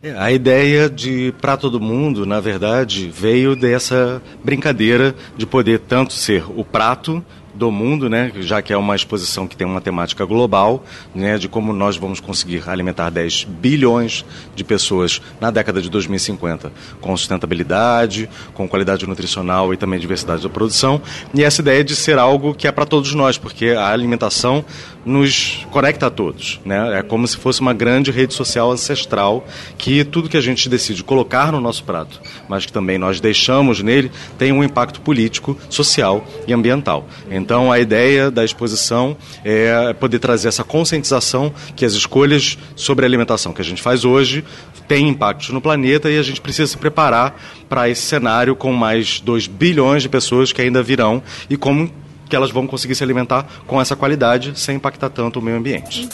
É, a ideia de para todo mundo, na verdade, veio dessa brincadeira de poder tanto ser o prato do mundo, né, já que é uma exposição que tem uma temática global, né, de como nós vamos conseguir alimentar 10 bilhões de pessoas na década de 2050, com sustentabilidade, com qualidade nutricional e também diversidade da produção. E essa ideia de ser algo que é para todos nós, porque a alimentação nos conecta a todos, né? É como se fosse uma grande rede social ancestral que tudo que a gente decide colocar no nosso prato, mas que também nós deixamos nele, tem um impacto político, social e ambiental. Então, a ideia da exposição é poder trazer essa conscientização que as escolhas sobre a alimentação que a gente faz hoje têm impactos no planeta e a gente precisa se preparar para esse cenário com mais 2 bilhões de pessoas que ainda virão e como que elas vão conseguir se alimentar com essa qualidade sem impactar tanto o meio ambiente.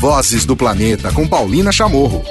Vozes do Planeta com Paulina Chamorro.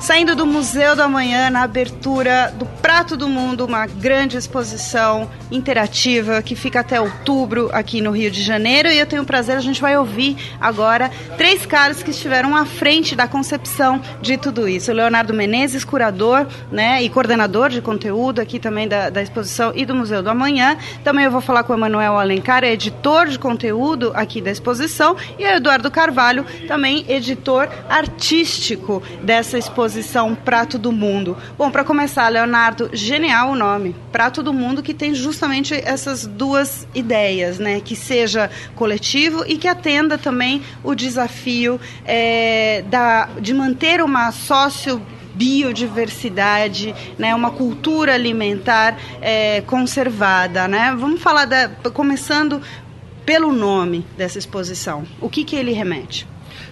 Saindo do Museu da Manhã, na abertura do Prato do Mundo, uma grande exposição interativa que fica até outubro aqui no Rio de Janeiro. E eu tenho o prazer, a gente vai ouvir agora três caras que estiveram à frente da concepção de tudo isso. O Leonardo Menezes, curador né, e coordenador de conteúdo aqui também da, da exposição e do Museu do Amanhã. Também eu vou falar com o Emanuel Alencar, editor de conteúdo aqui da exposição. E o Eduardo Carvalho, também editor artístico dessa exposição Prato do Mundo. Bom, para começar, Leonardo, genial o nome. Prato do Mundo que tem justamente essas duas ideias, né? Que seja coletivo e que atenda também o desafio é, da, de manter uma sócio biodiversidade, né, uma cultura alimentar é, conservada, né? Vamos falar da, começando pelo nome dessa exposição. O que que ele remete?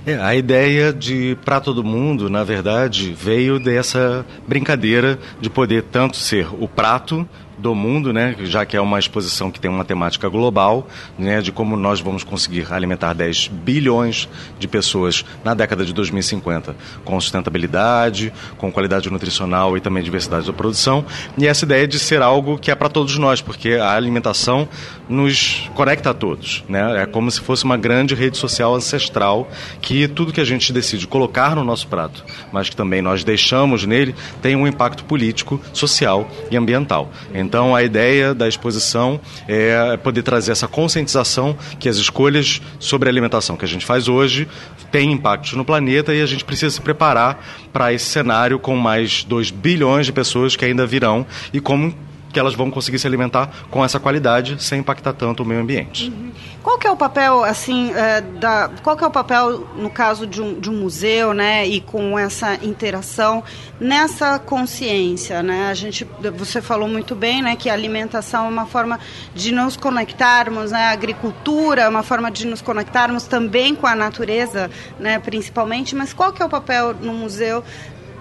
É, a ideia de para todo mundo, na verdade, veio dessa brincadeira de poder tanto ser o prato do mundo, né, já que é uma exposição que tem uma temática global, né, de como nós vamos conseguir alimentar 10 bilhões de pessoas na década de 2050, com sustentabilidade, com qualidade nutricional e também diversidade da produção. E essa ideia de ser algo que é para todos nós, porque a alimentação nos conecta a todos, né? É como se fosse uma grande rede social ancestral que tudo que a gente decide colocar no nosso prato, mas que também nós deixamos nele, tem um impacto político, social e ambiental. Então, a ideia da exposição é poder trazer essa conscientização que as escolhas sobre a alimentação que a gente faz hoje têm impactos no planeta e a gente precisa se preparar para esse cenário com mais 2 bilhões de pessoas que ainda virão e como que elas vão conseguir se alimentar com essa qualidade sem impactar tanto o meio ambiente. Uhum. Qual que é o papel, assim, é, da, qual que é o papel, no caso de um, de um museu, né, e com essa interação, nessa consciência, né? A gente, você falou muito bem, né, que a alimentação é uma forma de nos conectarmos, né, a agricultura é uma forma de nos conectarmos também com a natureza, né, principalmente, mas qual que é o papel no museu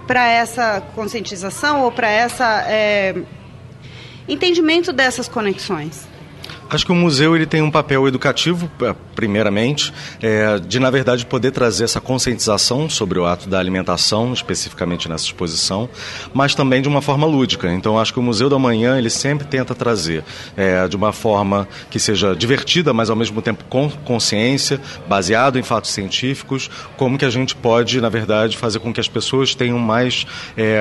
para essa conscientização ou para essa... É, entendimento dessas conexões? Acho que o museu ele tem um papel educativo, é, primeiramente, é, de na verdade poder trazer essa conscientização sobre o ato da alimentação, especificamente nessa exposição, mas também de uma forma lúdica. Então acho que o Museu da Manhã ele sempre tenta trazer é, de uma forma que seja divertida, mas ao mesmo tempo com consciência, baseado em fatos científicos, como que a gente pode na verdade fazer com que as pessoas tenham mais é,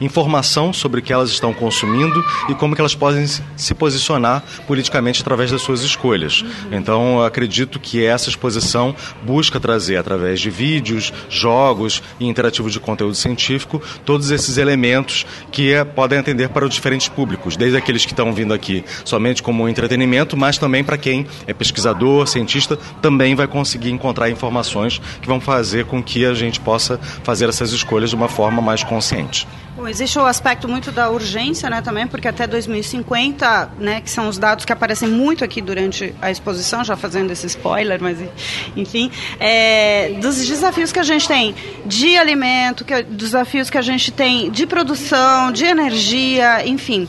informação sobre o que elas estão consumindo e como que elas podem se posicionar politicamente politicamente através das suas escolhas. Então, acredito que essa exposição busca trazer, através de vídeos, jogos e interativos de conteúdo científico, todos esses elementos que é, podem atender para os diferentes públicos, desde aqueles que estão vindo aqui somente como entretenimento, mas também para quem é pesquisador, cientista, também vai conseguir encontrar informações que vão fazer com que a gente possa fazer essas escolhas de uma forma mais consciente. Bom, existe o aspecto muito da urgência, né, também, porque até 2050, né, que são os dados que aparecem muito aqui durante a exposição, já fazendo esse spoiler, mas enfim, é, dos desafios que a gente tem de alimento, que, desafios que a gente tem de produção, de energia, enfim.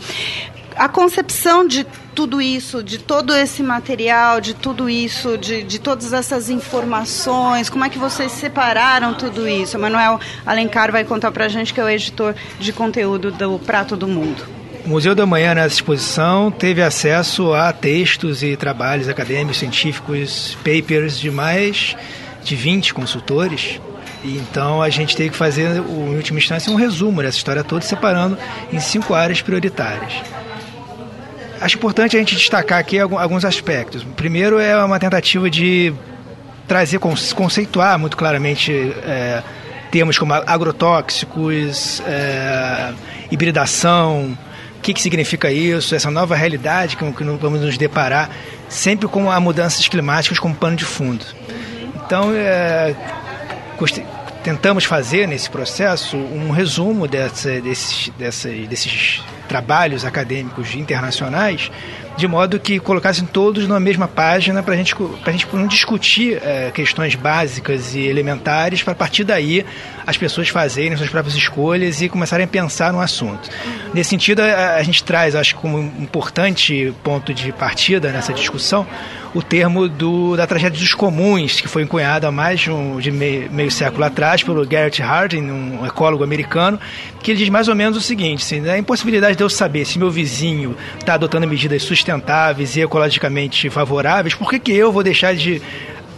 A concepção de tudo isso, de todo esse material, de tudo isso, de, de todas essas informações? Como é que vocês separaram tudo isso? O Manuel Alencar vai contar para a gente que é o editor de conteúdo do Prato do Mundo. O Museu da Manhã, nessa exposição, teve acesso a textos e trabalhos acadêmicos, científicos, papers de mais de 20 consultores então a gente teve que fazer, em última instância, um resumo dessa história toda, separando em cinco áreas prioritárias. Acho importante a gente destacar aqui alguns aspectos. Primeiro é uma tentativa de trazer, conceituar muito claramente é, termos como agrotóxicos, é, hibridação, o que, que significa isso, essa nova realidade que, que vamos nos deparar, sempre com as mudanças climáticas como pano de fundo. Então, é, tentamos fazer nesse processo um resumo dessa, desses, desses trabalhos acadêmicos internacionais, de modo que colocassem todos na mesma página para gente, a gente não discutir é, questões básicas e elementares, para a partir daí as pessoas fazerem suas próprias escolhas e começarem a pensar no assunto. Nesse sentido, a, a gente traz, acho que como importante ponto de partida nessa discussão, o termo do, da tragédia dos comuns, que foi encunhado há mais de, um, de meio, meio, século atrás pelo Garrett Hardin, um ecólogo americano, que ele diz mais ou menos o seguinte: assim, a impossibilidade de eu saber se meu vizinho está adotando medidas sustentáveis e ecologicamente favoráveis, por que, que eu vou deixar de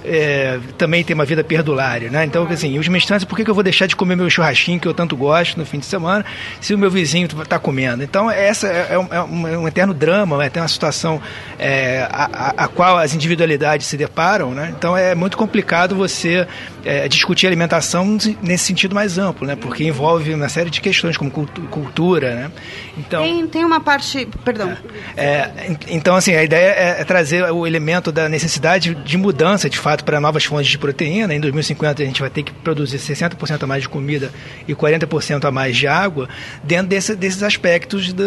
é, também ter uma vida perdulária, né? Então, assim, última instância, por que, que eu vou deixar de comer meu churrasquinho que eu tanto gosto no fim de semana se o meu vizinho está comendo? Então, essa é, é, um, é, um, eterno drama, é uma situação é, a, a, qual as individualidades se deparam, né? Então, é muito complicado você é, discutir alimentação nesse sentido mais amplo, né? Porque envolve uma série de questões como cultura, né? Então, tem, tem uma parte, perdão. É, então, assim, a ideia é, é trazer o elemento da necessidade de mudança, de fato, fato para novas fontes de proteína. Em 2050 a gente vai ter que produzir 60% a mais de comida e 40% a mais de água dentro desse, desses aspectos da,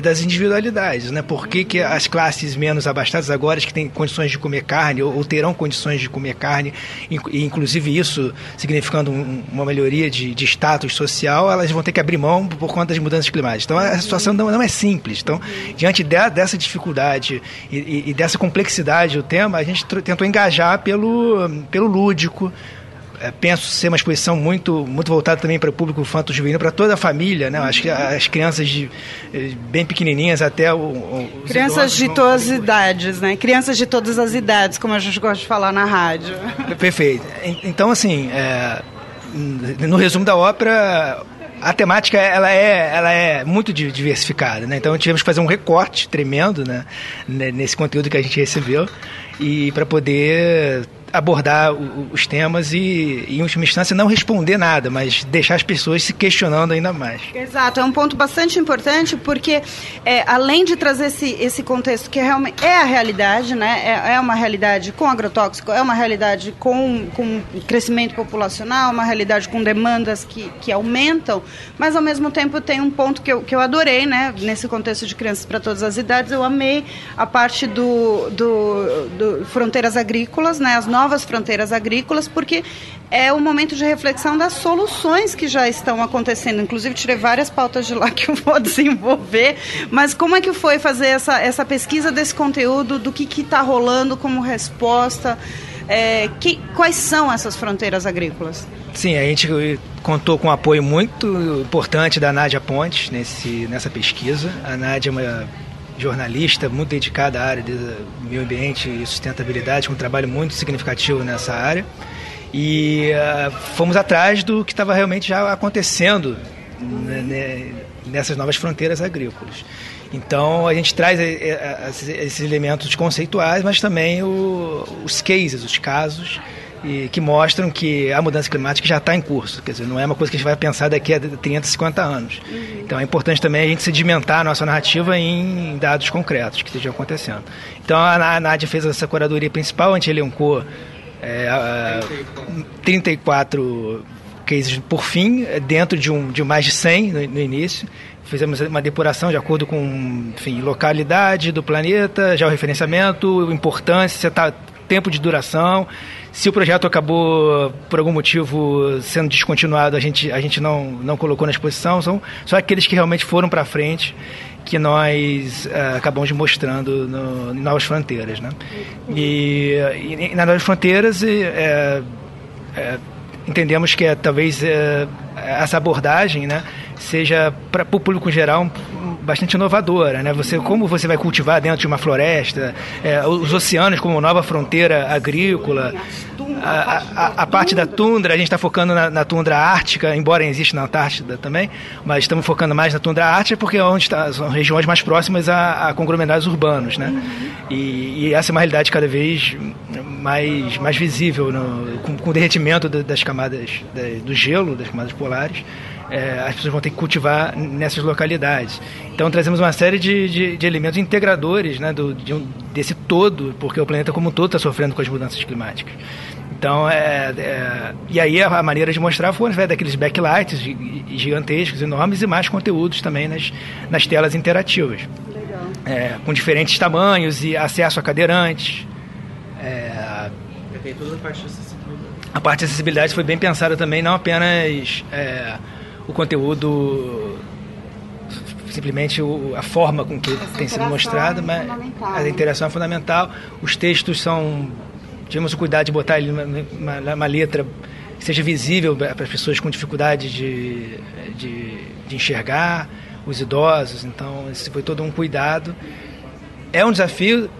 das individualidades. Né? Por que, que as classes menos abastadas agora, que têm condições de comer carne ou, ou terão condições de comer carne, e inclusive isso significando um, uma melhoria de, de, status social, elas vão ter que abrir mão por conta das mudanças climáticas. Então a situação não, não é simples. Então, diante de, dessa dificuldade e, e, e dessa complexidade do tema, a gente tentou engajar engajar pelo, pelo lúdico. É, penso ser uma exposição muito, muito voltada também para o público infanto-juvenil, para toda a família, né? Acho que as crianças de, eh, bem pequenininhas até o, crianças de todas as idades, né? Crianças de todas as idades, como a gente gosta de falar na rádio. Perfeito. Então, assim, é, no resumo da ópera, a temática ela é, ela é muito diversificada, né? Então tivemos que fazer um recorte tremendo, né? Nesse conteúdo que a gente recebeu e para poder abordar os temas e, em última instância, não responder nada, mas deixar as pessoas se questionando ainda mais. Exato, é um ponto bastante importante porque, é, além de trazer esse, esse contexto que realmente é a realidade, né, é, é uma realidade com agrotóxico, é uma realidade com, com crescimento populacional, uma realidade com demandas que, que aumentam, mas ao mesmo tempo tem um ponto que eu, que eu adorei, né, nesse contexto de crianças para todas as idades, eu amei a parte do, do, do fronteiras agrícolas, né, as novas novas fronteiras agrícolas, porque é o momento de reflexão das soluções que já estão acontecendo. Inclusive, tirei várias pautas de lá que eu vou desenvolver. Mas como é que foi fazer essa, essa pesquisa desse conteúdo, do que está rolando como resposta? É, que, quais são essas fronteiras agrícolas? Sim, a gente contou com um apoio muito importante da Nádia Pontes nesse, nessa pesquisa. A Nádia é uma jornalista muito dedicada à área de meio ambiente e sustentabilidade, com um trabalho muito significativo nessa área. E uh, fomos atrás do que estava realmente já acontecendo né, né, nessas novas fronteiras agrícolas. Então a gente traz eh, eh, esses elementos conceituais, mas também os cases, os casos e que mostram que a mudança climática já está em curso. Quer dizer, não é uma coisa que a gente vai pensar daqui a 30, 50 anos. Uhum. Então é importante também a gente sedimentar a nossa narrativa em dados concretos que estejam acontecendo. Então a Nádia fez essa curadoria principal, a gente elencou é, 34 cases por fim, dentro de, um, de mais de 100 no, no início fizemos uma depuração de acordo com enfim, localidade do planeta, georreferenciamento, importância, tá, tempo de duração. Se o projeto acabou, por algum motivo, sendo descontinuado, a gente, a gente não, não colocou na exposição. São só aqueles que realmente foram para frente que nós uh, acabamos mostrando no, em Novas Fronteiras. Né? E, e, e nas Novas Fronteiras é, é, entendemos que é, talvez essa abordagem né, seja para o público geral bastante inovadora, né? Você como você vai cultivar dentro de uma floresta, é, os oceanos como nova fronteira agrícola, a, a, a parte da tundra a gente está focando na, na, tundra ártica, embora exista na Antártida também, mas estamos focando mais na tundra ártica porque é onde está, são regiões mais próximas a, a conglomerados urbanos, né? E, e, essa é uma realidade cada vez mais mais visível no, com, com, o derretimento das camadas do gelo, das camadas polares é, as pessoas vão ter que cultivar nessas localidades. Então trazemos uma série de, de, de elementos integradores né, do, de um, desse todo, porque o planeta como um todo está sofrendo com as mudanças climáticas. Então, é, é, e aí a, maneira de mostrar foi através daqueles backlights gigantescos, enormes e mais conteúdos também nas, nas telas interativas. É, com diferentes tamanhos e acesso a cadeirantes. É, tem toda a parte de acessibilidade. A parte de acessibilidade foi bem pensada também, não apenas é, o conteúdo simplesmente a forma com que Essa tem sido mostrado, é mas a né? interação é fundamental. Os textos são tivemos o cuidado de botar ali uma, uma, uma letra que seja visível para as pessoas com dificuldade de, de, de, enxergar, os idosos. Então, esse foi todo um cuidado. É um desafio,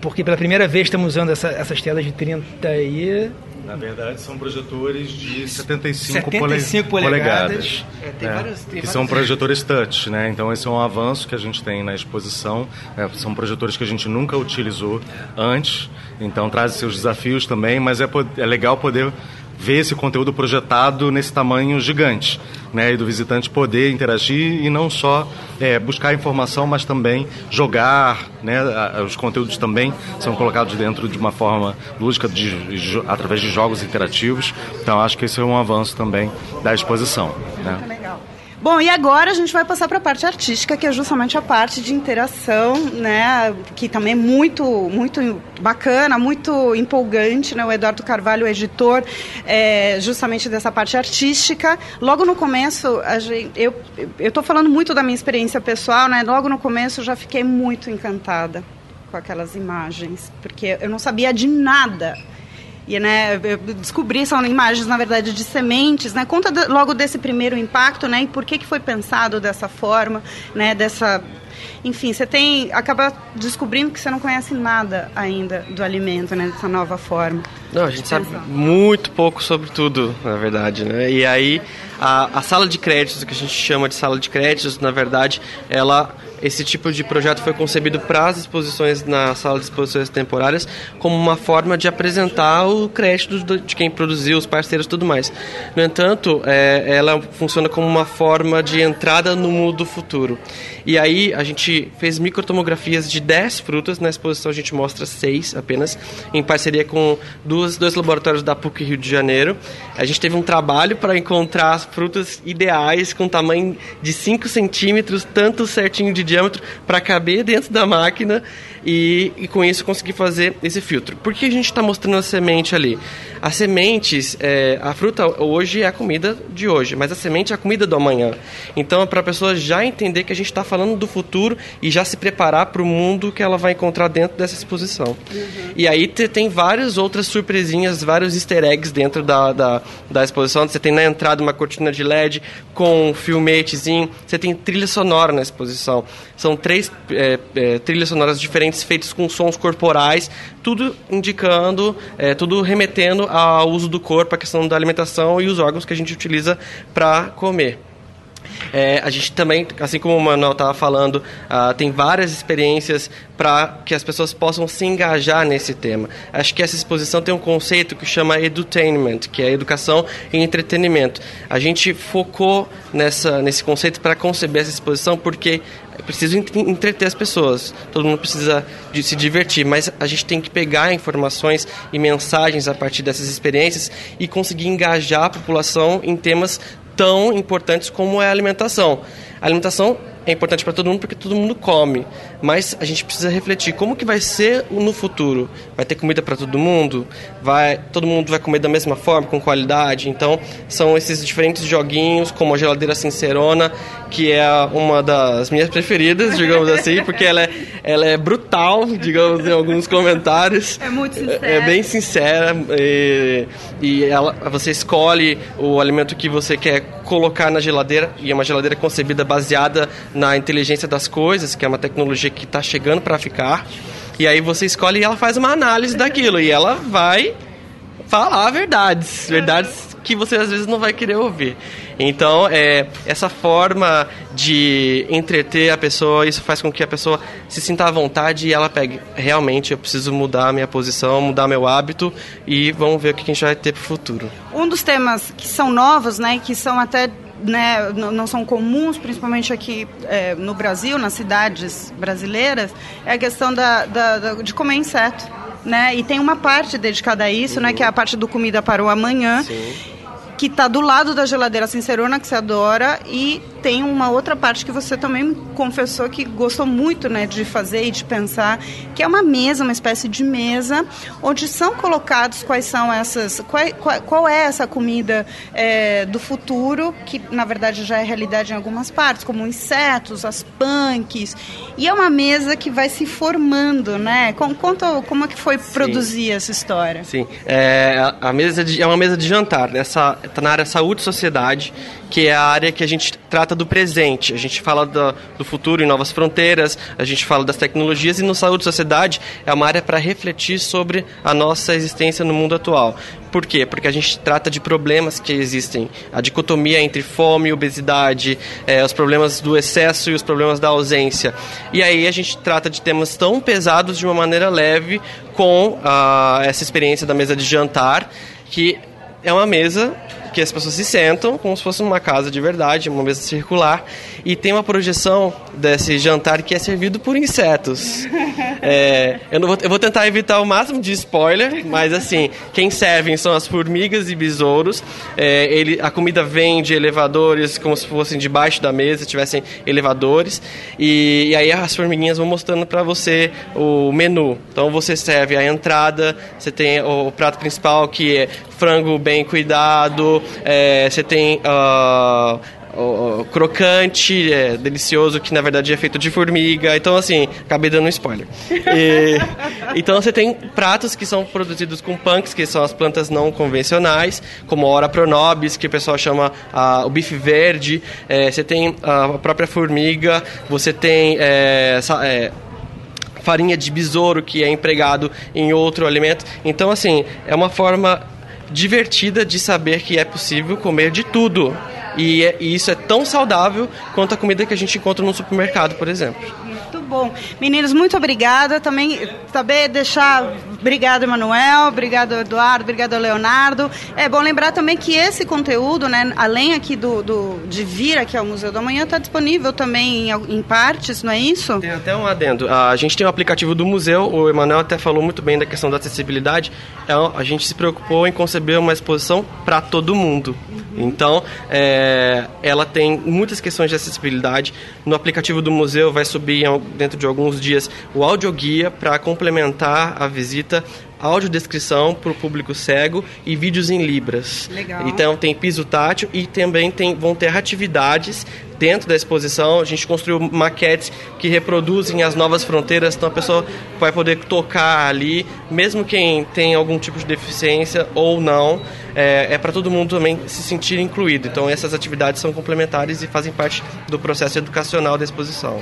porque pela primeira vez estamos usando essa, essas telas de 30 e na verdade, são projetores de 75, 75 pole polegadas. É, tem é, vários, tem que são projetores touch, né? Então, esse é um avanço que a gente tem na exposição. É, são projetores que a gente nunca utilizou antes. Então, traz seus desafios também, mas é, é legal poder ver esse conteúdo projetado nesse tamanho gigante, né? E do visitante poder interagir e não só é, buscar informação, mas também jogar, né? Os conteúdos também são colocados dentro de uma forma lúdica, de, de, através de jogos interativos. Então, acho que esse é um avanço também da exposição. Né? Bom, e agora a gente vai passar para a parte artística, que é justamente a parte de interação, né, que também é muito, muito bacana, muito empolgante, né, o Eduardo Carvalho, editor, é, justamente dessa parte artística. Logo no começo, gente, eu estou falando muito da minha experiência pessoal, né, logo no começo eu já fiquei muito encantada com aquelas imagens, porque eu não sabia de nada e né, eu descobri, são imagens, na verdade, de sementes. Né? Conta de, logo desse primeiro impacto né, e por que, que foi pensado dessa forma, né, dessa enfim, você tem acaba descobrindo que você não conhece nada ainda do alimento, né, dessa nova forma. Não, a gente sabe muito pouco sobre tudo, na verdade, né? E aí a, a sala de créditos, que a gente chama de sala de créditos, na verdade, ela esse tipo de projeto foi concebido para as exposições na sala de exposições temporárias como uma forma de apresentar o crédito de quem produziu, os parceiros e tudo mais. No entanto, é, ela funciona como uma forma de entrada no mundo do futuro. E aí a gente fez microtomografias de 10 frutas, na exposição a gente mostra 6 apenas, em parceria com duas, dois laboratórios da PUC Rio de Janeiro. A gente teve um trabalho para encontrar frutas ideais com tamanho de 5 centímetros, tanto certinho de diâmetro, para caber dentro da máquina e, e, com isso conseguir fazer esse filtro. Por que a gente está mostrando a semente ali? As sementes, é, a fruta hoje é a comida de hoje, mas a semente é a comida do amanhã. Então é para a pessoa já entender que a gente está falando do futuro e já se preparar para o mundo que ela vai encontrar dentro dessa exposição. Uhum. E aí tem várias outras surpresinhas, vários easter eggs dentro da, da, da exposição. Você tem na entrada uma cortina de LED com um filmetezinho, você tem trilha sonora na exposição. São três é, é, trilhas sonoras diferentes feitas com sons corporais, tudo indicando, é, tudo remetendo ao uso do corpo, a questão da alimentação e os órgãos que a gente utiliza para comer. É, a gente também, assim como o Manuel estava falando, uh, tem várias experiências para que as pessoas possam se engajar nesse tema. Acho que essa exposição tem um conceito que chama edutainment, que é educação e entretenimento. A gente focou nessa, nesse conceito para conceber essa exposição porque é preciso entreter as pessoas. Todo mundo precisa de se divertir, mas a gente tem que pegar informações e mensagens a partir dessas experiências e conseguir engajar a população em temas tão importantes como é a alimentação. A alimentação é importante para todo mundo porque todo mundo come. Mas a gente precisa refletir como que vai ser no futuro. Vai ter comida para todo mundo? Vai, todo mundo vai comer da mesma forma, com qualidade? Então, são esses diferentes joguinhos, como a geladeira sincerona, que é uma das minhas preferidas, digamos assim, porque ela é, ela é brutal, digamos, em alguns comentários. É muito sincera. É bem sincera e, e ela, você escolhe o alimento que você quer colocar na geladeira e é uma geladeira concebida baseada na inteligência das coisas, que é uma tecnologia que está chegando para ficar. E aí você escolhe e ela faz uma análise daquilo e ela vai falar verdades, verdades que você às vezes não vai querer ouvir. Então, é, essa forma de entreter a pessoa, isso faz com que a pessoa se sinta à vontade e ela pegue, realmente eu preciso mudar minha posição, mudar meu hábito e vamos ver o que a gente vai ter para o futuro. Um dos temas que são novos, né, que são até né, não são comuns, principalmente aqui é, no Brasil, nas cidades brasileiras, é a questão da, da, da, de comer inseto. Né? E tem uma parte dedicada a isso, uhum. né, que é a parte do Comida para o Amanhã. Sim que está do lado da geladeira sincerona que você adora e tem uma outra parte que você também confessou que gostou muito né, de fazer e de pensar, que é uma mesa, uma espécie de mesa, onde são colocados quais são essas. Qual, qual, qual é essa comida é, do futuro, que na verdade já é realidade em algumas partes, como insetos, as punks. E é uma mesa que vai se formando, né? Conta como é que foi Sim. produzir essa história. Sim, é, a mesa de, é uma mesa de jantar? Essa, tá na área saúde e sociedade, que é a área que a gente trata do presente. A gente fala do, do futuro em novas fronteiras, a gente fala das tecnologias e no saúde e sociedade é uma área para refletir sobre a nossa existência no mundo atual. Por quê? Porque a gente trata de problemas que existem. A dicotomia entre fome e obesidade, é, os problemas do excesso e os problemas da ausência. E aí a gente trata de temas tão pesados de uma maneira leve com uh, essa experiência da mesa de jantar, que é uma mesa que as pessoas se sentam como se fosse uma casa de verdade, uma mesa circular, e tem uma projeção desse jantar que é servido por insetos. É, eu, não vou, eu vou tentar evitar o máximo de spoiler, mas assim, quem servem são as formigas e besouros. É, ele, a comida vem de elevadores, como se fossem debaixo da mesa, tivessem elevadores, e, e aí as formiguinhas vão mostrando para você o menu. Então você serve a entrada, você tem o prato principal que é frango bem cuidado, é, você tem uh, o, o crocante, é, delicioso, que na verdade é feito de formiga. Então, assim, acabei dando um spoiler. E, então, você tem pratos que são produzidos com punks, que são as plantas não convencionais, como a Ora pronobis, que o pessoal chama ah, o bife verde. É, você tem a própria formiga, você tem é, é, farinha de besouro, que é empregado em outro alimento. Então, assim, é uma forma divertida de saber que é possível comer de tudo. E, é, e, isso é tão saudável quanto a comida que a gente encontra no supermercado, por exemplo. Bom. Meninos, muito obrigada. Também, também deixar. Obrigado, Emanuel. Obrigado, Eduardo. Obrigado, Leonardo. É bom lembrar também que esse conteúdo, né, além aqui do, do de vir aqui ao Museu da Manhã, está disponível também em, em, partes, não é isso? Tem até um adendo. A gente tem o um aplicativo do museu. O Emanuel até falou muito bem da questão da acessibilidade. É, a gente se preocupou em conceber uma exposição para todo mundo. Então, é, ela tem muitas questões de acessibilidade. No aplicativo do museu vai subir dentro de alguns dias o audioguia para complementar a visita audiodescrição para o público cego e vídeos em libras. Legal. Então tem piso tátil e também tem, vão ter atividades dentro da exposição. A gente construiu maquetes que reproduzem as novas fronteiras, então a pessoa vai poder tocar ali, mesmo quem tem algum tipo de deficiência ou não. É, é para todo mundo também se sentir incluído. Então essas atividades são complementares e fazem parte do processo educacional da exposição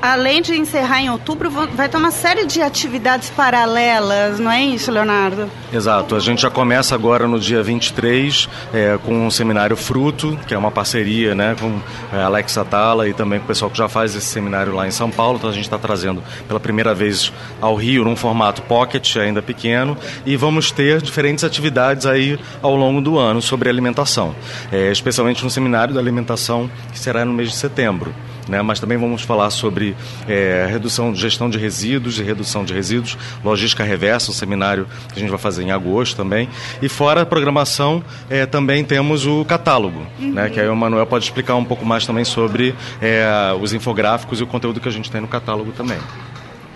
além de encerrar em outubro, vai ter uma série de atividades paralelas, não é isso, Leonardo? Exato. A gente já começa agora no dia 23 é, com o seminário Fruto, que é uma parceria né, com a é, Alex Atala e também com o pessoal que já faz esse seminário lá em São Paulo. Então a gente está trazendo pela primeira vez ao Rio num formato pocket, ainda pequeno, e vamos ter diferentes atividades aí ao longo do ano sobre alimentação, é, especialmente no seminário da alimentação que será no mês de setembro. Né? mas também vamos falar sobre é, redução, gestão de resíduos e redução de resíduos, logística reversa, um seminário que a gente vai fazer em agosto também. E fora a programação, é, também temos o catálogo, uhum. né? que aí o Manuel pode explicar um pouco mais também sobre é, os infográficos e o conteúdo que a gente tem no catálogo também.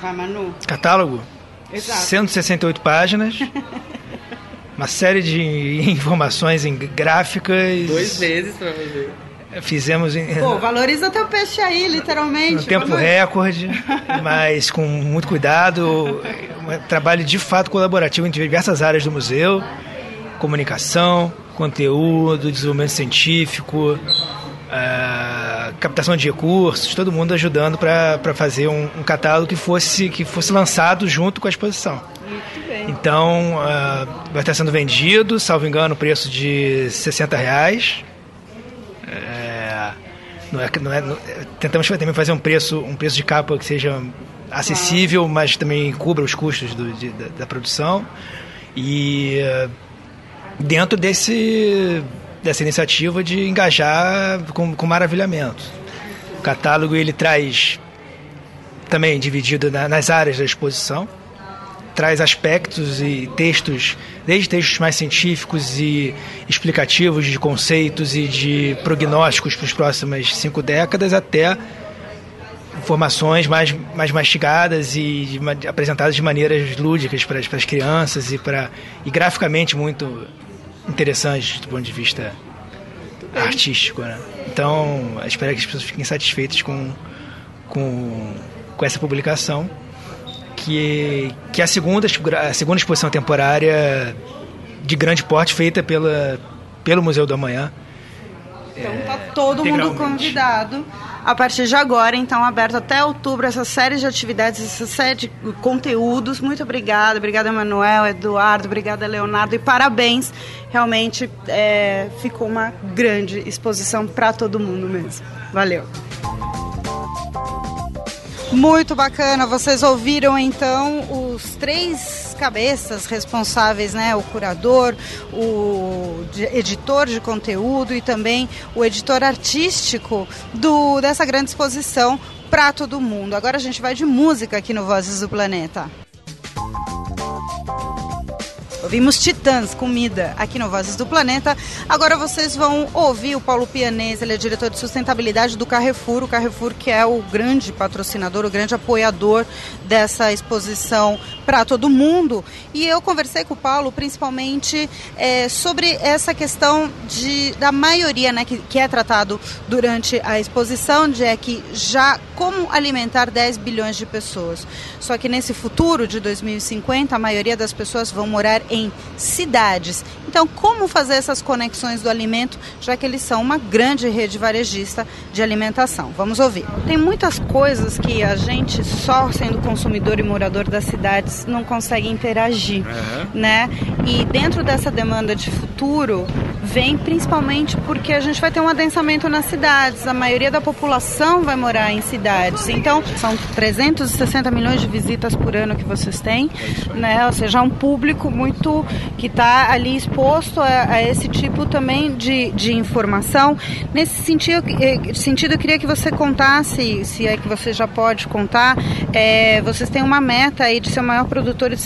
Vai, Manu. Catálogo? Exato. 168 páginas. uma série de informações em gráficas. Dois meses para fazer. Fizemos. Em, Pô, valoriza teu peixe aí, literalmente. No tempo recorde, mas com muito cuidado. Um trabalho de fato colaborativo entre diversas áreas do museu: comunicação, conteúdo, desenvolvimento científico, uh, captação de recursos, todo mundo ajudando para fazer um, um, catálogo que fosse, que fosse lançado junto com a exposição. Então, uh, vai estar sendo vendido, salvo engano, o preço de 60 reais. Não é, não é, não, tentamos também fazer um preço, um preço de capa que seja acessível, mas também cubra os custos do, de, da, da, produção. E uh, dentro desse, dessa iniciativa de engajar com, com maravilhamento. O catálogo ele traz também dividido na, nas áreas da exposição traz aspectos e textos, desde textos mais científicos e explicativos de conceitos e de prognósticos para as próximas cinco décadas, até informações mais, mais mastigadas e de, apresentadas de maneiras lúdicas para, para as crianças e, para, e graficamente muito interessantes do ponto de vista artístico. Né? Então, espero que as pessoas fiquem satisfeitas com, com, com essa publicação que, que é a segunda, a segunda exposição temporária de grande porte feita pela, pelo Museu do Amanhã. Então tá todo mundo convidado a partir de agora, então aberto até outubro essa série de atividades, essa série de conteúdos. Muito obrigada, obrigada Emanuel, Eduardo, obrigada Leonardo e parabéns. Realmente é, ficou uma grande exposição para todo mundo mesmo. Valeu. Muito bacana. Vocês ouviram então os três cabeças responsáveis, né? O curador, o editor de conteúdo e também o editor artístico do, dessa grande exposição para todo mundo. Agora a gente vai de música aqui no Vozes do Planeta. Ouvimos Titãs, Comida, aqui no Vozes do Planeta. Agora vocês vão ouvir o Paulo Pianese, ele é diretor de sustentabilidade do Carrefour, o Carrefour que é o grande patrocinador, o grande apoiador dessa exposição para todo mundo. E eu conversei com o Paulo principalmente é, sobre essa questão de, da maioria né, que, que é tratado durante a exposição, de é que já como alimentar 10 bilhões de pessoas. Só que nesse futuro de 2050, a maioria das pessoas vão morar em cidades. Então, como fazer essas conexões do alimento, já que eles são uma grande rede varejista de alimentação? Vamos ouvir. Tem muitas coisas que a gente, só sendo consumidor e morador das cidades, não consegue interagir, uhum. né? E dentro dessa demanda de futuro, vem principalmente porque a gente vai ter um adensamento nas cidades. A maioria da população vai morar em cidades. Então, são 360 milhões de visitas por ano que vocês têm, né? Ou seja, um público muito que está ali exposto a, a, esse tipo também de, de informação. Nesse sentido, eh, sentido, eu queria que você contasse, se é que você já pode contar, é, vocês têm uma meta aí de ser o maior produtor e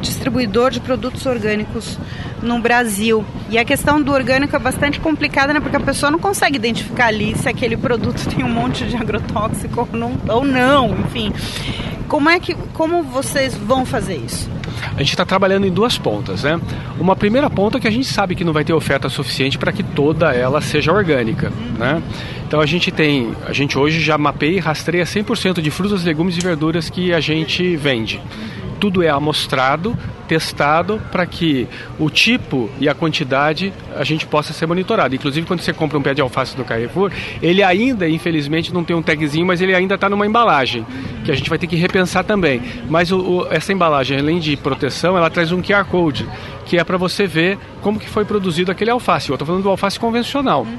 distribuidor de produtos orgânicos no Brasil. E a questão do orgânico é bastante complicada, né? Porque a pessoa não consegue identificar ali se aquele produto tem um monte de agrotóxico ou não, ou não enfim. Como é que como vocês vão fazer isso? A gente está trabalhando em duas pontas, né? Uma primeira ponta é que a gente sabe que não vai ter oferta suficiente para que toda ela seja orgânica, né? Então a gente tem, a gente hoje já mapeia e rastreia 100% de frutas, legumes e verduras que a gente vende tudo é amostrado, testado para que o tipo e a quantidade a gente possa ser monitorado. Inclusive, quando você compra um pé de alface do Carrefour, ele ainda, infelizmente, não tem um tagzinho, mas ele ainda está numa embalagem, que a gente vai ter que repensar também. Mas o, o, essa embalagem, além de proteção, ela traz um QR Code que é para você ver como que foi produzido aquele alface. Eu estou falando do alface convencional. Uhum.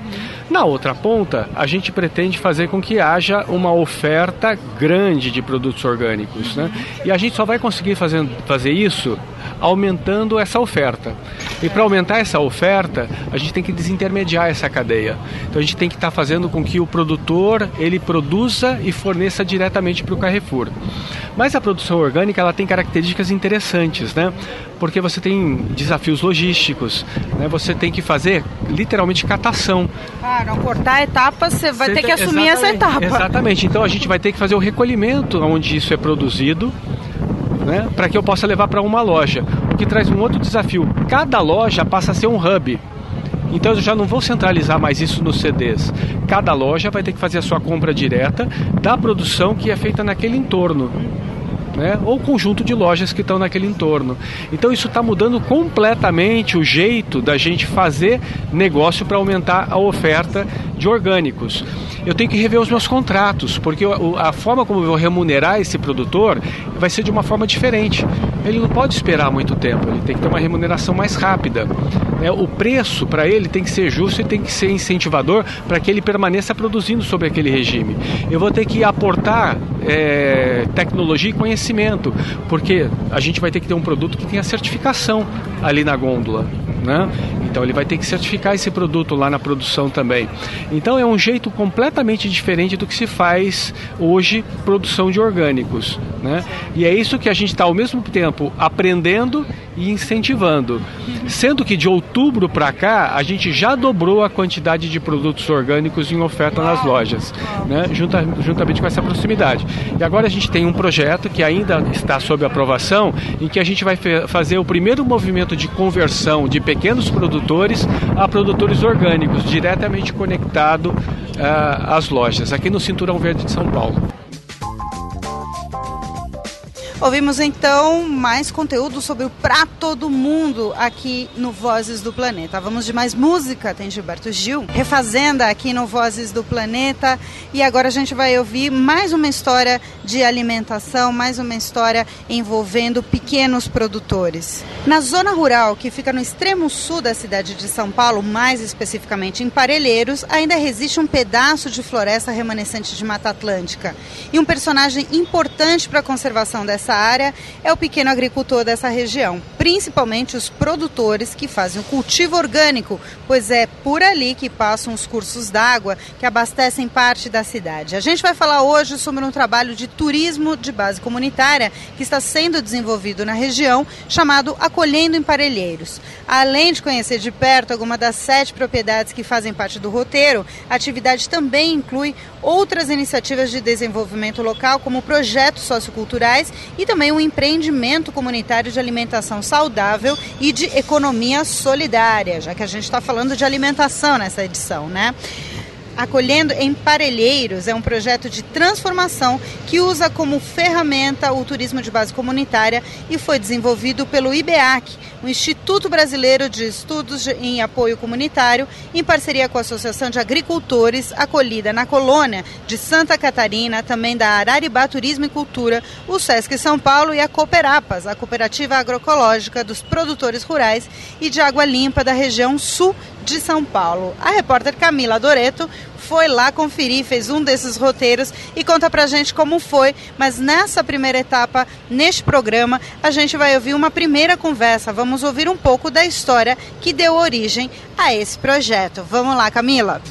Na outra ponta, a gente pretende fazer com que haja uma oferta grande de produtos orgânicos. Né? E a gente só vai conseguir fazer, fazer isso aumentando essa oferta. E para aumentar essa oferta, a gente tem que desintermediar essa cadeia. Então a gente tem que estar tá fazendo com que o produtor ele produza e forneça diretamente para o Carrefour. Mas a produção orgânica ela tem características interessantes, né? Porque você tem desafios logísticos, né? Você tem que fazer literalmente catação. Ah, não cortar etapas, você vai você ter que assumir essa etapa. Exatamente. Então a gente vai ter que fazer o recolhimento onde isso é produzido né, para que eu possa levar para uma loja. O que traz um outro desafio: cada loja passa a ser um hub. Então eu já não vou centralizar mais isso nos CDs. Cada loja vai ter que fazer a sua compra direta da produção que é feita naquele entorno né? ou conjunto de lojas que estão naquele entorno. Então isso está mudando completamente o jeito da gente fazer negócio para aumentar a oferta de orgânicos. Eu tenho que rever os meus contratos, porque a forma como eu vou remunerar esse produtor vai ser de uma forma diferente. Ele não pode esperar muito tempo, ele tem que ter uma remuneração mais rápida. É, o preço para ele tem que ser justo e tem que ser incentivador para que ele permaneça produzindo sobre aquele regime. Eu vou ter que aportar é, tecnologia e conhecimento, porque a gente vai ter que ter um produto que tenha certificação ali na gôndola. Né? Então ele vai ter que certificar esse produto lá na produção também. Então é um jeito completamente diferente do que se faz hoje produção de orgânicos. Né? E é isso que a gente está ao mesmo tempo aprendendo e incentivando. Sendo que de outubro para cá a gente já dobrou a quantidade de produtos orgânicos em oferta nas lojas, né? Junta, juntamente com essa proximidade. E agora a gente tem um projeto que ainda está sob aprovação, em que a gente vai fazer o primeiro movimento de conversão de pequenos produtores a produtores orgânicos, diretamente conectado uh, às lojas, aqui no Cinturão Verde de São Paulo. Ouvimos então mais conteúdo sobre o prato do mundo aqui no Vozes do Planeta. Vamos de mais música, tem Gilberto Gil, Refazenda aqui no Vozes do Planeta. E agora a gente vai ouvir mais uma história de alimentação, mais uma história envolvendo pequenos produtores. Na zona rural, que fica no extremo sul da cidade de São Paulo, mais especificamente em Parelheiros, ainda resiste um pedaço de floresta remanescente de Mata Atlântica. E um personagem importante para a conservação dessa dessa área é o pequeno agricultor dessa região, principalmente os produtores que fazem o cultivo orgânico, pois é por ali que passam os cursos d'água que abastecem parte da cidade. A gente vai falar hoje sobre um trabalho de turismo de base comunitária que está sendo desenvolvido na região, chamado Acolhendo Emparelheiros. Além de conhecer de perto alguma das sete propriedades que fazem parte do roteiro, a atividade também inclui outras iniciativas de desenvolvimento local, como projetos socioculturais e também um empreendimento comunitário de alimentação saudável e de economia solidária, já que a gente está falando de alimentação nessa edição, né? Acolhendo em Parelheiros é um projeto de transformação que usa como ferramenta o turismo de base comunitária e foi desenvolvido pelo IBEAC, o Instituto Brasileiro de Estudos em Apoio Comunitário, em parceria com a Associação de Agricultores Acolhida na Colônia de Santa Catarina, também da Araribá Turismo e Cultura, o Sesc São Paulo e a Cooperapas, a Cooperativa Agroecológica dos Produtores Rurais e de Água Limpa da região sul de São Paulo. A repórter Camila Doreto foi lá conferir, fez um desses roteiros e conta pra gente como foi. Mas nessa primeira etapa, neste programa, a gente vai ouvir uma primeira conversa. Vamos ouvir um pouco da história que deu origem a esse projeto. Vamos lá, Camila.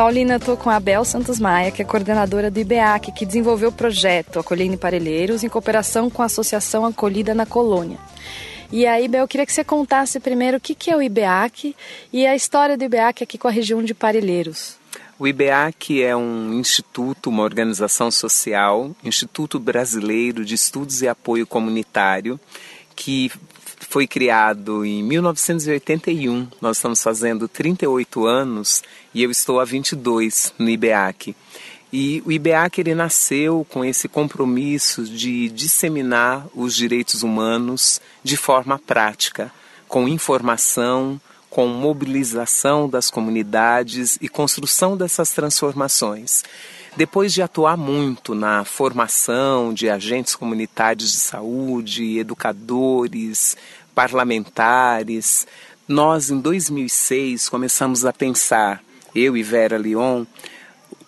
Paulina, estou com a Bel Santos Maia, que é coordenadora do IBEAC, que desenvolveu o projeto Acolhendo Parelheiros em cooperação com a Associação Acolhida na Colônia. E aí, Bel, eu queria que você contasse primeiro o que, que é o IBEAC e a história do IBEAC aqui com a região de Parelheiros. O IBEAC é um instituto, uma organização social, Instituto Brasileiro de Estudos e Apoio Comunitário, que foi criado em 1981. Nós estamos fazendo 38 anos e eu estou há 22 no IBEAC. E o IBEAC ele nasceu com esse compromisso de disseminar os direitos humanos de forma prática, com informação, com mobilização das comunidades e construção dessas transformações. Depois de atuar muito na formação de agentes comunitários de saúde, educadores, parlamentares, nós em 2006 começamos a pensar, eu e Vera Leon,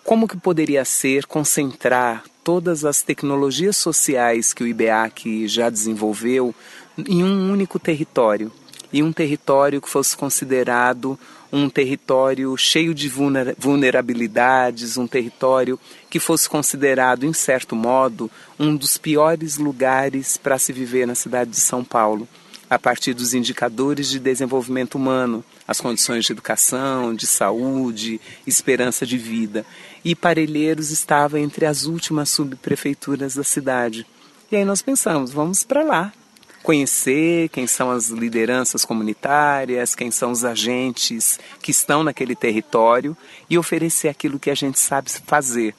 como que poderia ser concentrar todas as tecnologias sociais que o IBEAC já desenvolveu em um único território. E um território que fosse considerado um território cheio de vulnerabilidades, um território que fosse considerado, em certo modo, um dos piores lugares para se viver na cidade de São Paulo a partir dos indicadores de desenvolvimento humano, as condições de educação, de saúde, esperança de vida. E Parelheiros estava entre as últimas subprefeituras da cidade. E aí nós pensamos, vamos para lá, conhecer quem são as lideranças comunitárias, quem são os agentes que estão naquele território e oferecer aquilo que a gente sabe fazer.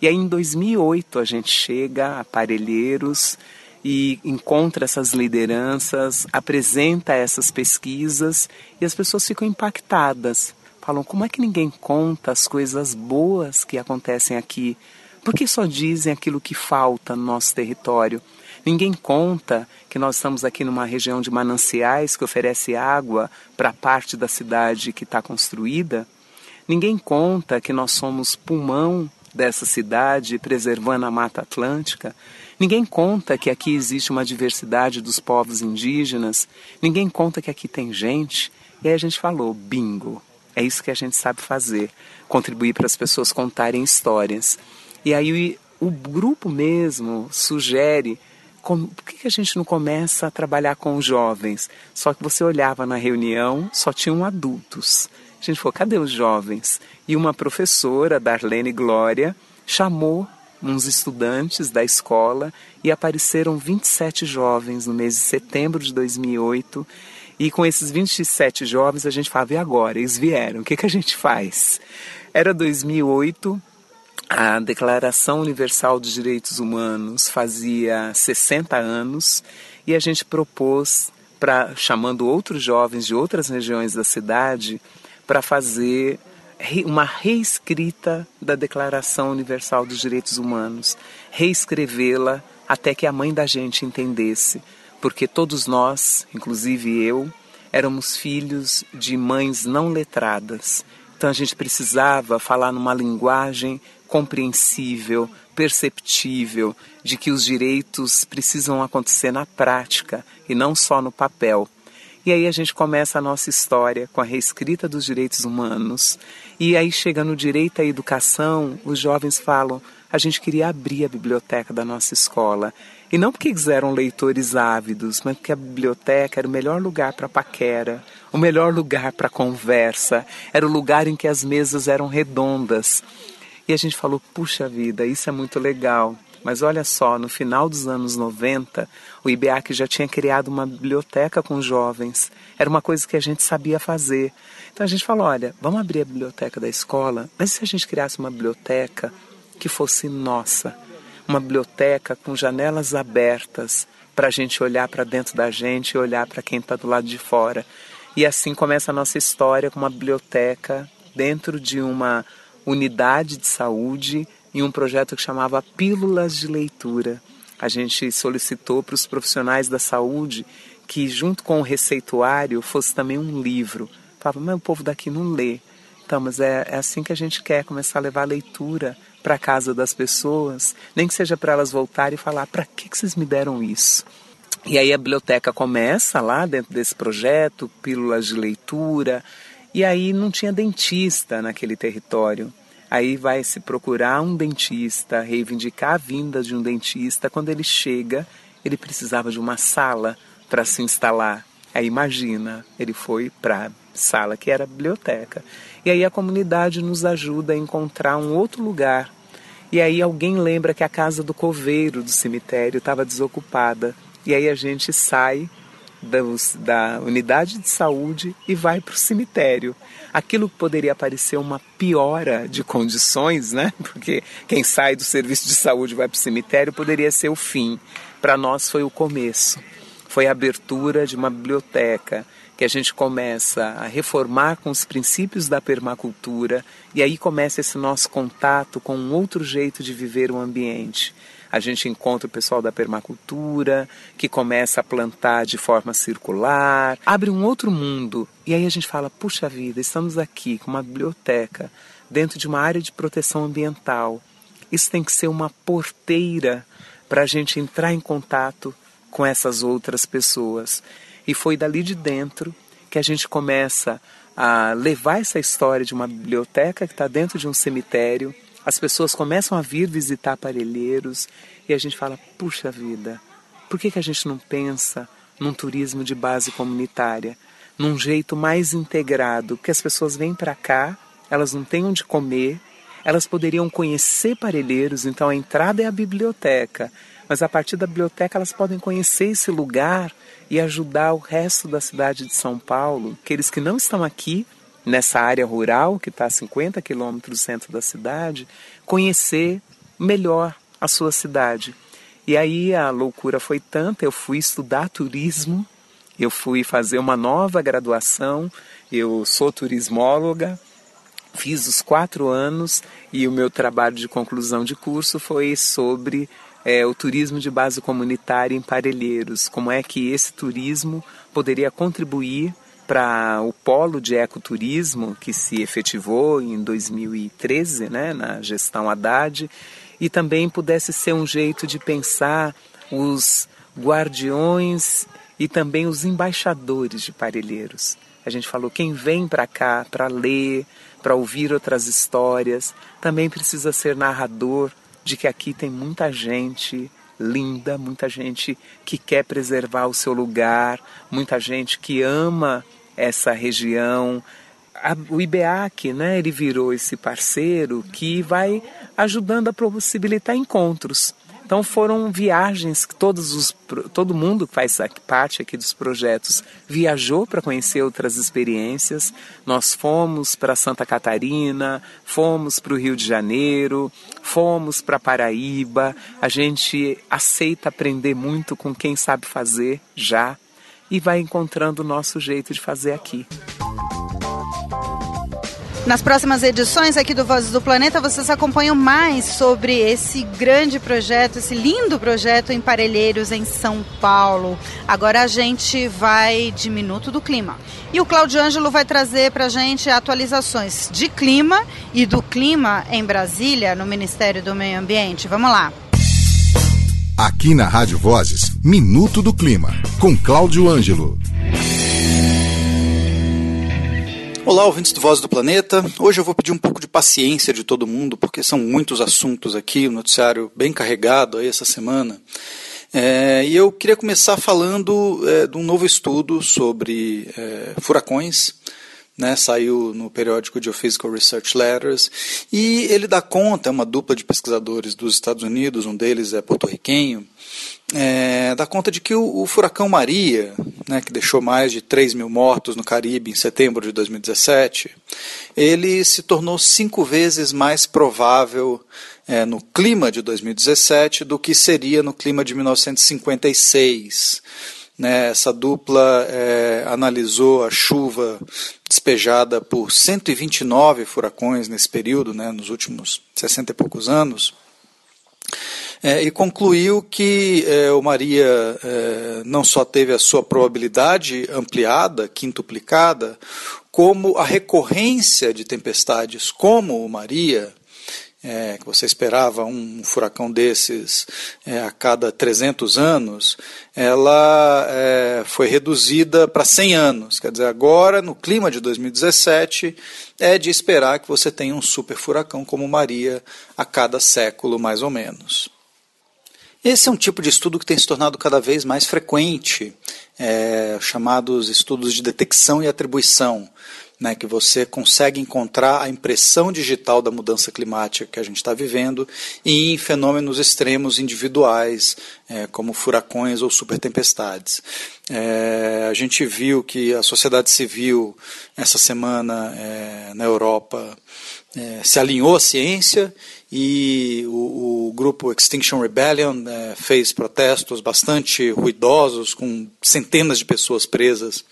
E aí em 2008 a gente chega a Parelheiros, e encontra essas lideranças, apresenta essas pesquisas e as pessoas ficam impactadas. Falam: como é que ninguém conta as coisas boas que acontecem aqui? Por que só dizem aquilo que falta no nosso território? Ninguém conta que nós estamos aqui numa região de mananciais que oferece água para parte da cidade que está construída. Ninguém conta que nós somos pulmão dessa cidade, preservando a Mata Atlântica. Ninguém conta que aqui existe uma diversidade dos povos indígenas, ninguém conta que aqui tem gente. E aí a gente falou: bingo, é isso que a gente sabe fazer, contribuir para as pessoas contarem histórias. E aí o grupo mesmo sugere como, por que, que a gente não começa a trabalhar com os jovens? Só que você olhava na reunião, só tinham adultos. A gente falou, cadê os jovens? E uma professora, Darlene Glória, chamou uns estudantes da escola e apareceram 27 jovens no mês de setembro de 2008. E com esses 27 jovens a gente falava, e agora? Eles vieram, o que, que a gente faz? Era 2008, a Declaração Universal dos Direitos Humanos fazia 60 anos e a gente propôs, pra, chamando outros jovens de outras regiões da cidade, para fazer uma reescrita da Declaração Universal dos Direitos Humanos, reescrevê-la até que a mãe da gente entendesse, porque todos nós, inclusive eu, éramos filhos de mães não letradas. Então a gente precisava falar numa linguagem compreensível, perceptível, de que os direitos precisam acontecer na prática e não só no papel. E aí a gente começa a nossa história com a reescrita dos direitos humanos. E aí chega no direito à educação, os jovens falam: a gente queria abrir a biblioteca da nossa escola. E não porque eles eram leitores ávidos, mas porque a biblioteca era o melhor lugar para paquera, o melhor lugar para conversa, era o lugar em que as mesas eram redondas. E a gente falou: puxa vida, isso é muito legal. Mas olha só, no final dos anos 90, o IBEAC já tinha criado uma biblioteca com jovens. Era uma coisa que a gente sabia fazer. Então a gente falou: olha, vamos abrir a biblioteca da escola, mas se a gente criasse uma biblioteca que fosse nossa? Uma biblioteca com janelas abertas para a gente olhar para dentro da gente e olhar para quem está do lado de fora. E assim começa a nossa história com uma biblioteca dentro de uma unidade de saúde em um projeto que chamava Pílulas de Leitura. A gente solicitou para os profissionais da saúde que, junto com o receituário, fosse também um livro. Falava, mas o povo daqui não lê. Então, mas é, é assim que a gente quer começar a levar a leitura para a casa das pessoas, nem que seja para elas voltarem e falar: para que, que vocês me deram isso? E aí a biblioteca começa lá dentro desse projeto, pílulas de leitura, e aí não tinha dentista naquele território. Aí vai se procurar um dentista, reivindicar a vinda de um dentista. Quando ele chega, ele precisava de uma sala para se instalar. Aí imagina, ele foi para sala que era a biblioteca. E aí a comunidade nos ajuda a encontrar um outro lugar. E aí alguém lembra que a casa do coveiro do cemitério estava desocupada. E aí a gente sai da unidade de saúde e vai para o cemitério. Aquilo que poderia parecer uma piora de condições, né? Porque quem sai do serviço de saúde e vai para o cemitério poderia ser o fim. Para nós foi o começo. Foi a abertura de uma biblioteca que a gente começa a reformar com os princípios da permacultura e aí começa esse nosso contato com um outro jeito de viver o ambiente a gente encontra o pessoal da permacultura, que começa a plantar de forma circular, abre um outro mundo. E aí a gente fala: puxa vida, estamos aqui com uma biblioteca dentro de uma área de proteção ambiental. isso tem que ser uma porteira para a gente entrar em contato com essas outras pessoas. E foi dali de dentro que a gente começa a levar essa história de uma biblioteca que está dentro de um cemitério. As pessoas começam a vir visitar aparelheiros e a gente fala: puxa vida, por que, que a gente não pensa num turismo de base comunitária? Num jeito mais integrado, que as pessoas vêm para cá, elas não têm onde comer, elas poderiam conhecer Parelheiros, então a entrada é a biblioteca, mas a partir da biblioteca elas podem conhecer esse lugar e ajudar o resto da cidade de São Paulo, aqueles que não estão aqui nessa área rural, que está a 50 quilômetros do centro da cidade, conhecer melhor a sua cidade. E aí a loucura foi tanta, eu fui estudar turismo, eu fui fazer uma nova graduação, eu sou turismóloga, Fiz os quatro anos e o meu trabalho de conclusão de curso foi sobre é, o turismo de base comunitária em Parelheiros. Como é que esse turismo poderia contribuir para o polo de ecoturismo que se efetivou em 2013, né, na gestão Haddad, e também pudesse ser um jeito de pensar os guardiões e também os embaixadores de Parelheiros. A gente falou quem vem para cá para ler, para ouvir outras histórias, também precisa ser narrador de que aqui tem muita gente linda, muita gente que quer preservar o seu lugar, muita gente que ama essa região. O IBEAC, né, ele virou esse parceiro que vai ajudando a possibilitar encontros. Então foram viagens que todos os, todo mundo que faz parte aqui dos projetos viajou para conhecer outras experiências. Nós fomos para Santa Catarina, fomos para o Rio de Janeiro, fomos para Paraíba. A gente aceita aprender muito com quem sabe fazer já e vai encontrando o nosso jeito de fazer aqui. Nas próximas edições aqui do Vozes do Planeta, vocês acompanham mais sobre esse grande projeto, esse lindo projeto em Parelheiros, em São Paulo. Agora a gente vai de Minuto do Clima. E o Claudio Ângelo vai trazer para a gente atualizações de clima e do clima em Brasília, no Ministério do Meio Ambiente. Vamos lá. Aqui na Rádio Vozes, Minuto do Clima, com Cláudio Ângelo. Olá, ouvintes do Voz do Planeta. Hoje eu vou pedir um pouco de paciência de todo mundo, porque são muitos assuntos aqui, um noticiário bem carregado aí essa semana. É, e eu queria começar falando é, de um novo estudo sobre é, furacões. Né, saiu no periódico Geophysical Research Letters, e ele dá conta, é uma dupla de pesquisadores dos Estados Unidos, um deles é porto-riquenho, é, dá conta de que o, o furacão Maria, né, que deixou mais de 3 mil mortos no Caribe em setembro de 2017, ele se tornou cinco vezes mais provável é, no clima de 2017 do que seria no clima de 1956. Né, essa dupla é, analisou a chuva despejada por 129 furacões nesse período, né, nos últimos 60 e poucos anos, é, e concluiu que é, o Maria é, não só teve a sua probabilidade ampliada, quintuplicada, como a recorrência de tempestades como o Maria, é, que você esperava um furacão desses é, a cada 300 anos, ela é, foi reduzida para 100 anos. Quer dizer, agora, no clima de 2017, é de esperar que você tenha um super furacão como Maria a cada século, mais ou menos. Esse é um tipo de estudo que tem se tornado cada vez mais frequente, é, chamados estudos de detecção e atribuição, né, que você consegue encontrar a impressão digital da mudança climática que a gente está vivendo em fenômenos extremos individuais, é, como furacões ou supertempestades. É, a gente viu que a sociedade civil, essa semana é, na Europa, é, se alinhou à ciência e o, o grupo Extinction Rebellion é, fez protestos bastante ruidosos, com centenas de pessoas presas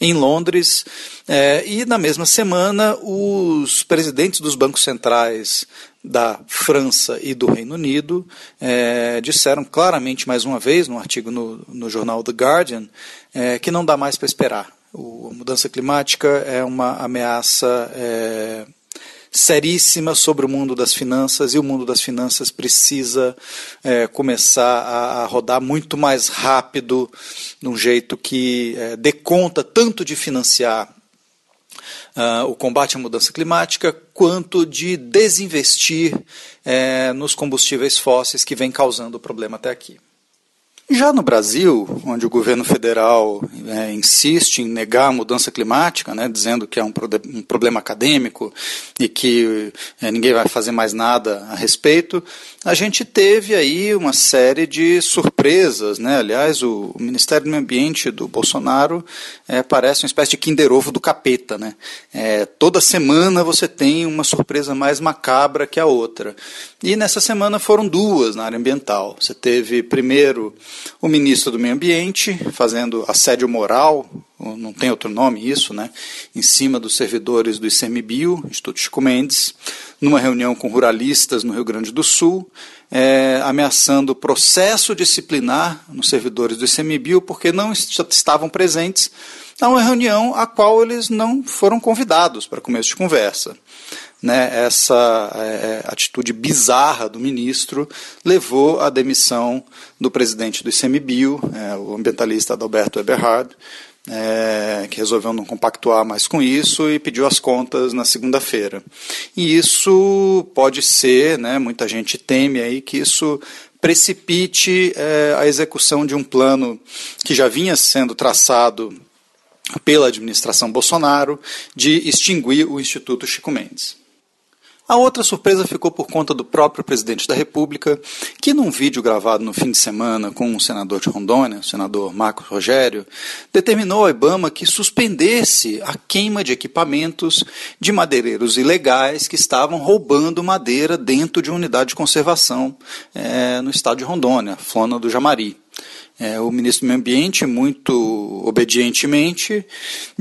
em Londres. É, e na mesma semana, os presidentes dos bancos centrais da França e do Reino Unido é, disseram claramente, mais uma vez, num artigo no, no jornal The Guardian, é, que não dá mais para esperar. O, a mudança climática é uma ameaça é, seríssima sobre o mundo das finanças e o mundo das finanças precisa é, começar a, a, rodar muito mais rápido, de um jeito que é, dê conta tanto de financiar Uh, o combate à mudança climática, quanto de desinvestir é, nos combustíveis fósseis que vem causando o problema até aqui. Já no Brasil, onde o governo federal é, insiste em negar a mudança climática, né, dizendo que é um, um problema acadêmico e que é, ninguém vai fazer mais nada a respeito, a gente teve aí uma série de surpresas. Né? Aliás, o, Ministério do Meio Ambiente do Bolsonaro é, parece uma espécie de Kinder Ovo do capeta. Né? É, toda semana você tem uma surpresa mais macabra que a outra. E nessa semana foram duas na área ambiental. Você teve, primeiro, o ministro do Meio Ambiente fazendo assédio moral, não tem outro nome isso, né, em cima dos servidores do ICMBio, Instituto Chico Mendes, numa reunião com ruralistas no Rio Grande do Sul, é, ameaçando processo disciplinar nos servidores do ICMBio porque não estavam presentes a uma reunião a qual eles não foram convidados para começo de conversa né, essa é, atitude bizarra do ministro levou à demissão do presidente do ICMBio, é, o ambientalista Adalberto Eberhard, é, que resolveu não compactuar mais com isso e pediu as contas na segunda-feira. E isso pode ser, né, muita gente teme aí que isso precipite é, a execução de um plano que já vinha sendo traçado pela administração Bolsonaro de extinguir o Instituto Chico Mendes. A outra surpresa ficou por conta do próprio presidente da República, que num vídeo gravado no fim de semana com um senador de Rondônia, o senador Marcos Rogério, determinou ao IBAMA que suspendesse a queima de equipamentos de madeireiros ilegais que estavam roubando madeira dentro de uma unidade de conservação é, no estado de Rondônia, Flona do Jamari. É, o ministro do Meio Ambiente, muito obedientemente,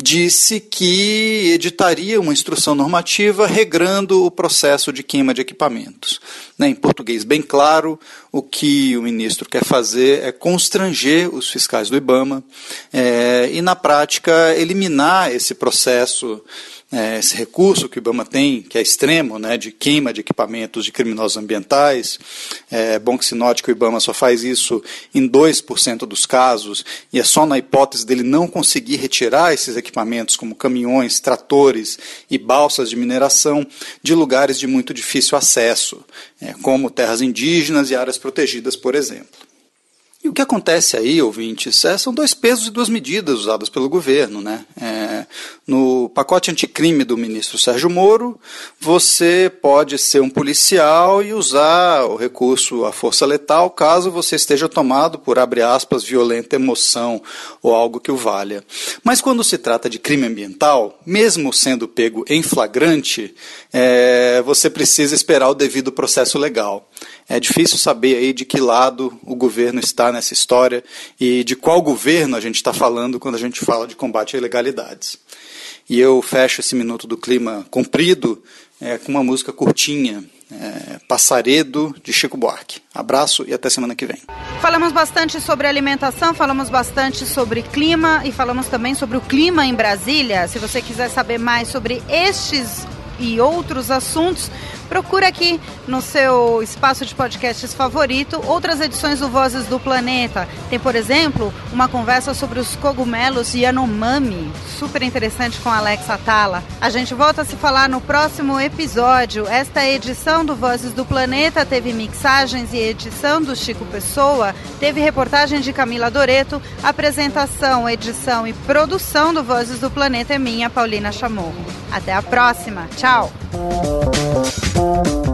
disse que editaria uma instrução normativa regrando o processo de queima de equipamentos. Né, em português bem claro, o que o ministro quer fazer é constranger os fiscais do IBAMA é, e, na prática, eliminar esse processo é, esse recurso que o IBAMA tem, que é extremo, né, de queima de equipamentos de criminosos ambientais. É bom que se note que o IBAMA só faz isso em 2% dos casos, e é só na hipótese dele não conseguir retirar esses equipamentos, como caminhões, tratores e balsas de mineração, de lugares de muito difícil acesso, é, como terras indígenas e áreas protegidas, por exemplo. E o que acontece aí, ouvintes, é, são dois pesos e duas medidas usadas pelo governo. Né? É, no pacote anticrime do ministro Sérgio Moro, você pode ser um policial e usar o recurso à força letal caso você esteja tomado por, abre aspas, violenta emoção ou algo que o valha. Mas quando se trata de crime ambiental, mesmo sendo pego em flagrante, é, você precisa esperar o devido processo legal. É difícil saber aí de que lado o governo está nessa história e de qual governo a gente está falando quando a gente fala de combate a ilegalidades. E eu fecho esse minuto do clima comprido é, com uma música curtinha, é, Passaredo, de Chico Buarque. Abraço e até semana que vem. Falamos bastante sobre alimentação, falamos bastante sobre clima e falamos também sobre o clima em Brasília. Se você quiser saber mais sobre estes e outros assuntos, procura aqui no seu espaço de podcasts favorito outras edições do Vozes do Planeta. Tem, por exemplo, uma conversa sobre os cogumelos Yanomami, super interessante com Alex Atala. A gente volta a se falar no próximo episódio. Esta edição do Vozes do Planeta teve mixagens e edição do Chico Pessoa, teve reportagem de Camila Doreto, apresentação, edição e produção do Vozes do Planeta é minha, Paulina Chamorro. Até a próxima. Tchau! Thank you.